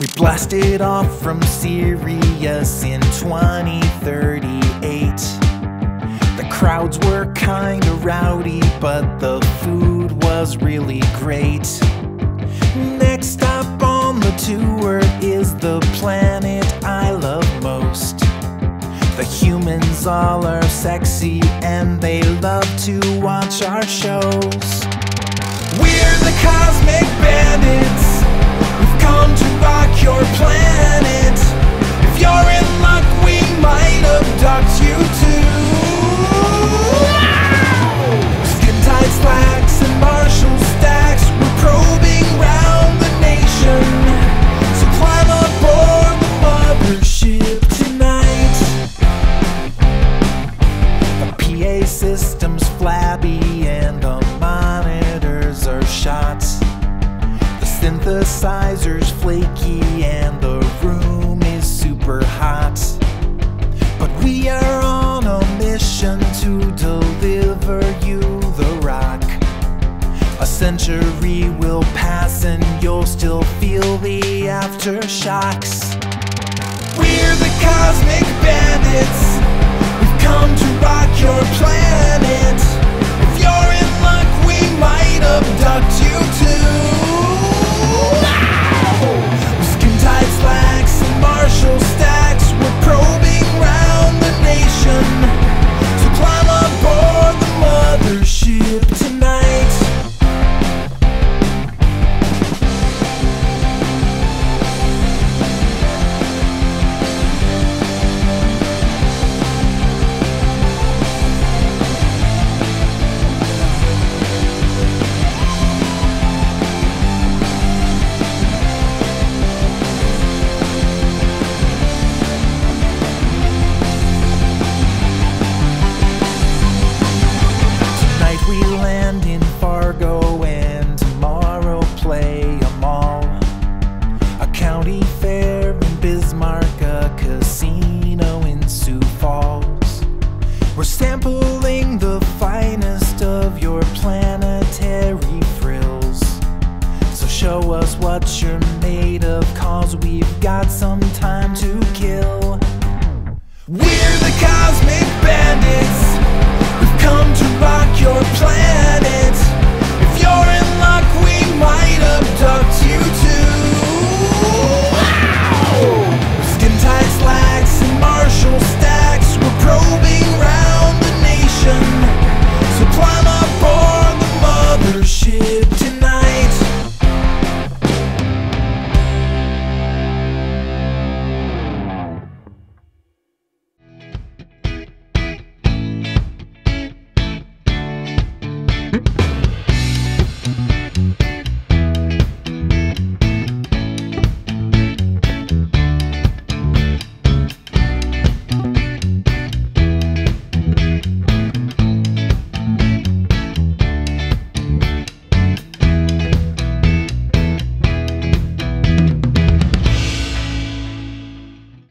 We blasted off from Sirius in 2038. The crowds were kinda rowdy, but the food was really great. Next stop on the tour is the planet I love most. The humans all are sexy and they love to watch our shows. We're the Cosmic Bandits. We've come to rock your planet. If you're in luck, we might abduct you too. Skin tight slacks and Marshall stacks. We're probing round the nation. So climb aboard the mothership tonight. The PA system's flabby and the synthesizer's flaky and the room is super hot. But we are on a mission to deliver you the rock. A century will pass and you'll still feel the aftershocks. We're the what you're made of, cause we've got some time to kill. We're the Cosmic Bandits. We've come to rock your planet. Mm-hmm.